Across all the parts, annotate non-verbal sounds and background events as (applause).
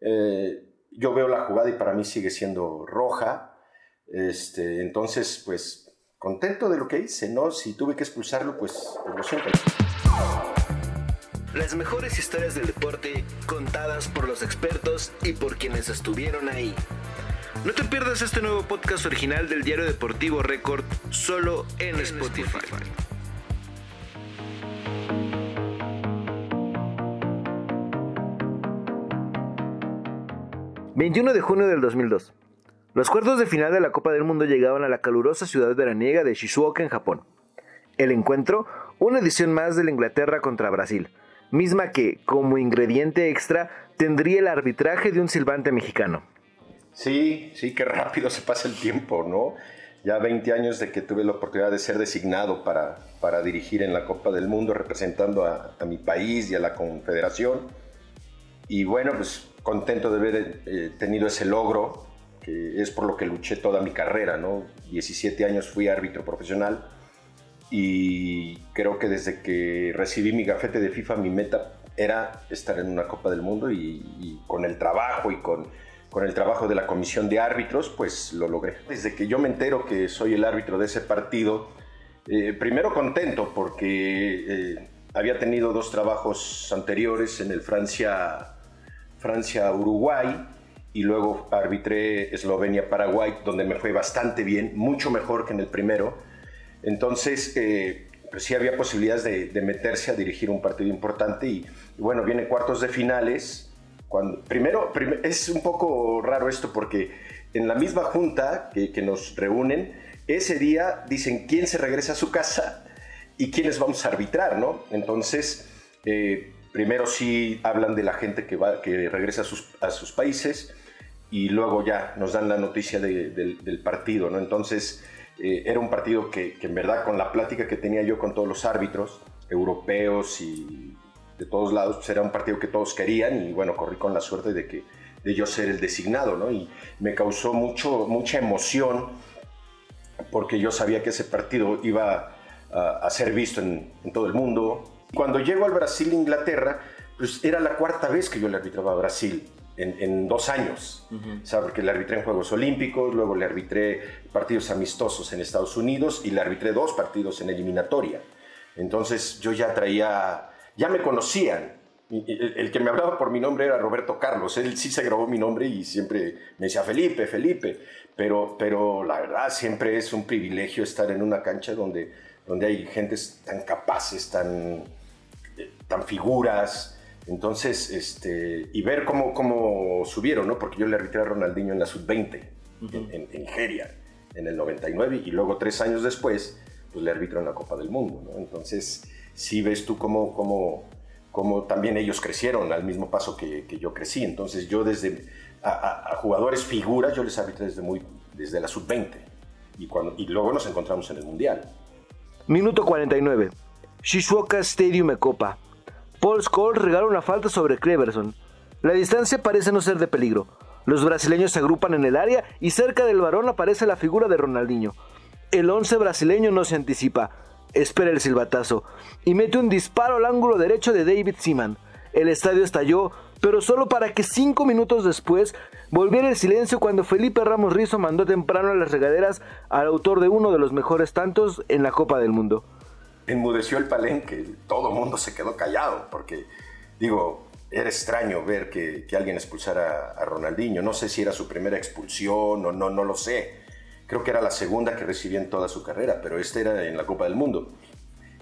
Eh, yo veo la jugada y para mí sigue siendo roja. Este, entonces, pues contento de lo que hice, ¿no? Si tuve que expulsarlo, pues, pues lo siento. Las mejores historias del deporte contadas por los expertos y por quienes estuvieron ahí. No te pierdas este nuevo podcast original del diario deportivo Record solo en, Spotify. 21 de junio del 2002. Los cuartos de final de la Copa del Mundo llegaban a la calurosa ciudad veraniega de Shizuoka en Japón. El encuentro, una edición más de la Inglaterra contra Brasil, misma que, como ingrediente extra, tendría el arbitraje de un silbante mexicano. Sí, sí, qué rápido se pasa el tiempo, ¿no? Ya 20 años de que tuve la oportunidad de ser designado para, para dirigir en la Copa del Mundo, representando a, mi país y a la Confederación. Y bueno, pues contento de haber eh, tenido ese logro, que es por lo que luché toda mi carrera, ¿no? 17 años fui árbitro profesional y creo que desde que recibí mi gafete de FIFA mi meta era estar en una Copa del Mundo y, con el trabajo y con, con, el trabajo de la comisión de árbitros pues lo logré. Desde que yo me entero que soy el árbitro de ese partido, eh, primero contento porque eh, había tenido dos trabajos anteriores en el Francia, Francia-Uruguay y luego arbitré Eslovenia-Paraguay donde me fue bastante bien, mucho mejor que en el primero entonces, eh, pues sí había posibilidades de, meterse a dirigir un partido importante y, bueno, viene cuartos de finales. Primero, es un poco raro esto porque en la misma junta que, nos reúnen, ese día dicen quién se regresa a su casa y quiénes vamos a arbitrar, ¿no? Entonces, eh, primero sí hablan de la gente que, va, que regresa a sus, países y luego ya nos dan la noticia del, partido, ¿no? Entonces, eh, era un partido que, en verdad con la plática que tenía yo con todos los árbitros europeos y de todos lados, pues era un partido que todos querían y bueno, corrí con la suerte de que de yo ser el designado, ¿no? Y me causó mucho, mucha emoción porque yo sabía que ese partido iba a, ser visto en, todo el mundo. Cuando llego al Brasil-Inglaterra, pues era la cuarta vez que yo le arbitraba a Brasil en, dos años. o sea, porque le arbitré en Juegos Olímpicos, luego le arbitré partidos amistosos en Estados Unidos y le arbitré dos partidos en eliminatoria. Entonces yo ya traía, ya me conocían. El, que me hablaba por mi nombre era Roberto Carlos. Él sí se grabó mi nombre y siempre me decía Felipe, Felipe. Pero, pero la verdad siempre es un privilegio estar en una cancha donde, donde hay gentes tan capaces, tan, tan figuras, entonces, este, y ver cómo, cómo subieron, ¿no? Porque yo le arbitré a Ronaldinho en la sub-20, en, Nigeria, en el 99, y luego tres años después, pues le arbitro en la Copa del Mundo, ¿no? Entonces, sí ves tú cómo, cómo, cómo también ellos crecieron al mismo paso que, que yo crecí. Entonces, yo desde a, jugadores figuras, yo les arbitré desde, muy, desde la sub-20, y, cuando, y luego nos encontramos en el Mundial. Minuto 49. Shizuoka Stadium Copa. Paul Scholes regala una falta sobre Cleverson. La distancia parece no ser de peligro. Los brasileños se agrupan en el área y cerca del varón aparece la figura de Ronaldinho. El once brasileño no se anticipa, espera el silbatazo y mete un disparo al ángulo derecho de David Seaman. El estadio estalló, pero solo para que cinco minutos después volviera el silencio cuando Felipe Ramos Rizo mandó temprano a las regaderas al autor de uno de los mejores tantos en la Copa del Mundo enmudeció el palenque, todo el mundo se quedó callado, porque digo, era extraño ver que, alguien expulsara a Ronaldinho. No sé si era su primera expulsión o no, no lo sé. Creo que era la segunda que recibía en toda su carrera, pero este era en la Copa del Mundo.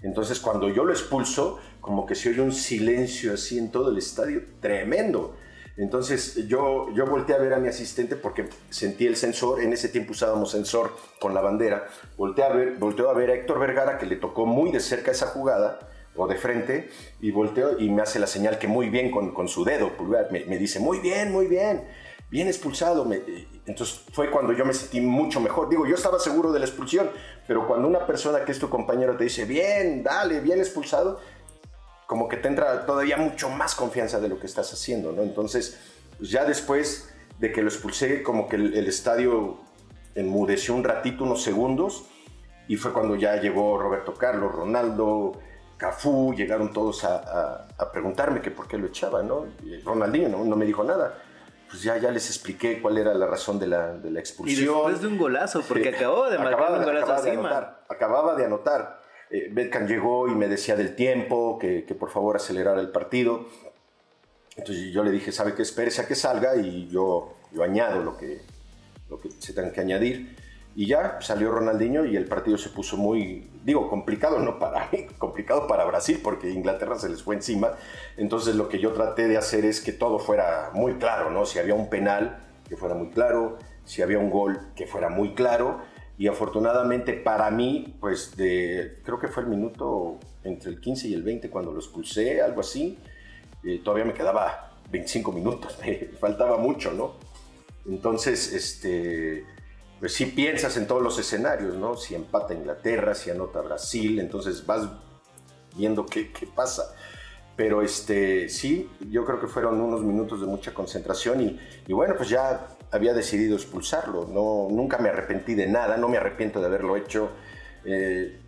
Entonces cuando yo lo expulso, como que se oye un silencio así en todo el estadio, tremendo. Entonces yo, yo volteé a ver a mi asistente porque sentí el sensor, en ese tiempo usábamos sensor con la bandera, volteé a ver, volteó a ver a Héctor Vergara que le tocó muy de cerca esa jugada o de frente y volteo y me hace la señal que muy bien con, con su dedo me, me, dice muy bien, muy bien, bien expulsado. entonces fue cuando yo me sentí mucho mejor. Digo, yo estaba seguro de la expulsión, pero cuando una persona que es tu compañero te dice bien, dale, bien expulsado, como que te entra todavía mucho más confianza de lo que estás haciendo, ¿no? Entonces, pues ya después de que lo expulsé, como que el, estadio enmudeció un ratito, unos segundos, y fue cuando ya llegó Roberto Carlos, Ronaldo, Cafú, llegaron todos a, preguntarme que por qué lo echaba, ¿no? Ronaldinho no, me dijo nada. Pues ya, ya les expliqué cuál era la razón de la, de la expulsión. Y después de un golazo, porque acababa de marcar un golazo acababa De anotar, acababa de anotar. Eh, Betkan llegó y me decía del tiempo, que, que, por favor acelerara el partido. Entonces yo le dije, ¿sabe qué? Espérese a que salga y yo, yo añado lo que, lo que se tenga que añadir. Y ya salió Ronaldinho y el partido se puso muy, digo, complicado, no para (laughs) complicado para Brasil, porque Inglaterra se les fue encima. Entonces lo que yo traté de hacer es que todo fuera muy claro, ¿no? Si había un penal, que fuera muy claro, si había un gol, que fuera muy claro. Y afortunadamente para mí, pues de, creo que fue el minuto entre el 15 y el 20 cuando lo expulsé, algo así, eh, todavía me quedaba 25 minutos, (laughs) me faltaba mucho, ¿no? Entonces, este pues sí piensas en todos los escenarios, ¿no? Si empata Inglaterra, si anota Brasil, entonces vas viendo qué, pasa. Pero este, sí, yo creo que fueron unos minutos de mucha concentración y, y, bueno, pues ya había decidido expulsarlo. No, nunca me arrepentí de nada, no me arrepiento de haberlo hecho. Eh,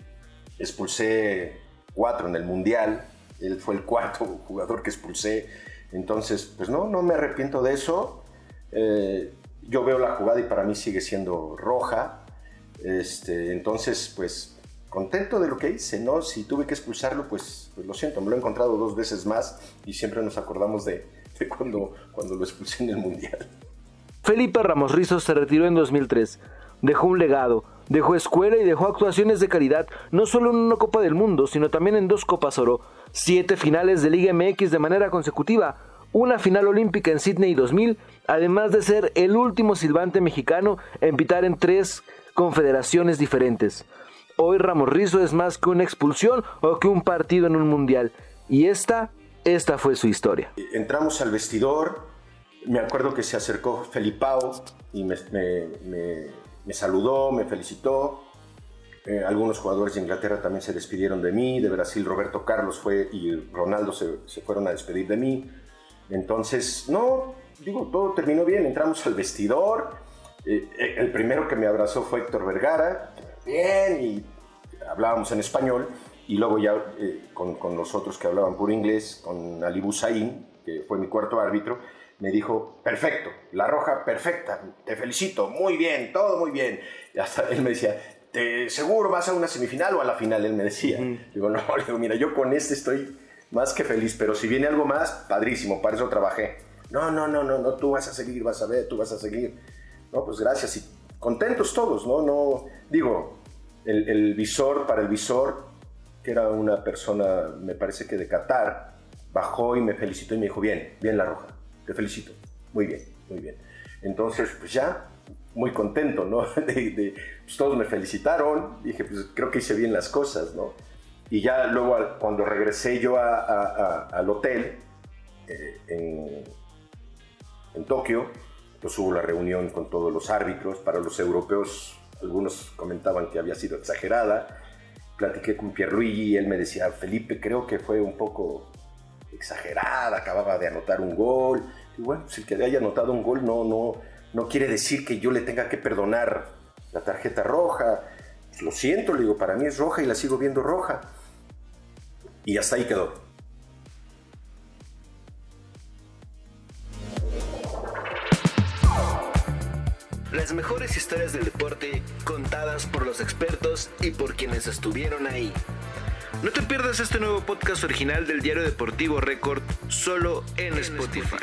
expulsé cuatro en el Mundial, él fue el cuarto jugador que expulsé. Entonces, pues no, no me arrepiento de eso. Eh, yo veo la jugada y para mí sigue siendo roja. Este, entonces, pues contento de lo que hice, ¿no? Si tuve que expulsarlo, pues, pues, lo siento, me lo he encontrado dos veces más y siempre nos acordamos de, cuando, cuando lo expulsé en el Mundial. Felipe Ramos Rizos se retiró en 2003. Dejó un legado, dejó escuela y dejó actuaciones de calidad, no solo en una Copa del Mundo, sino también en dos Copas Oro, siete finales de Liga MX de manera consecutiva, una final olímpica en Sydney 2000, además de ser el último silbante mexicano en pitar en tres confederaciones diferentes. Hoy Ramos Rizo es más que una expulsión o que un partido en un mundial. Y esta, esta fue su historia. Entramos al vestidor, me acuerdo que se acercó Felipao y me, saludó, me felicitó. Eh, algunos jugadores de Inglaterra también se despidieron de mí, de Brasil Roberto Carlos fue y Ronaldo se fueron a despedir de mí. Entonces, no, digo, todo terminó bien, entramos al vestidor, eh, eh, el primero que me abrazó fue Héctor Vergara, bien, y hablábamos en español, y luego ya eh, con, con, los otros que hablaban por inglés, con Ali Busain, que fue mi cuarto árbitro, me dijo, perfecto, la roja perfecta, te felicito, muy bien, todo muy bien. Y hasta él me decía, ¿te seguro vas a una semifinal o a la final? Él me decía. Digo, no, (laughs) digo, mira, yo con este estoy más que feliz, pero si viene algo más, padrísimo, para eso trabajé. No, no, no, no, no, tú vas a seguir, vas a ver, tú vas a seguir. No, pues gracias y contentos todos, ¿no? No, digo, el, visor, para el visor, que era una persona, me parece que de Qatar, bajó y me felicitó y me dijo, bien, bien la roja, te felicito, muy bien, muy bien. Entonces, pues ya, muy contento, ¿no? (laughs) De, pues todos me felicitaron, dije, pues creo que hice bien las cosas, ¿no? Y ya luego cuando regresé yo al hotel eh, en, en Tokio, pues hubo la reunión con todos los árbitros. Para los europeos, algunos comentaban que había sido exagerada. Platiqué con Pierluigi y él me decía, Felipe, creo que fue un poco exagerada, acababa de anotar un gol. Y bueno, si el que haya anotado un gol no, no, no quiere decir que yo le tenga que perdonar la tarjeta roja. Pues lo siento, le digo, para mí es roja y la sigo viendo roja. Y hasta ahí quedó. Las mejores historias del deporte contadas por los expertos y por quienes estuvieron ahí. No te pierdas este nuevo podcast original del diario deportivo Record solo en, Spotify.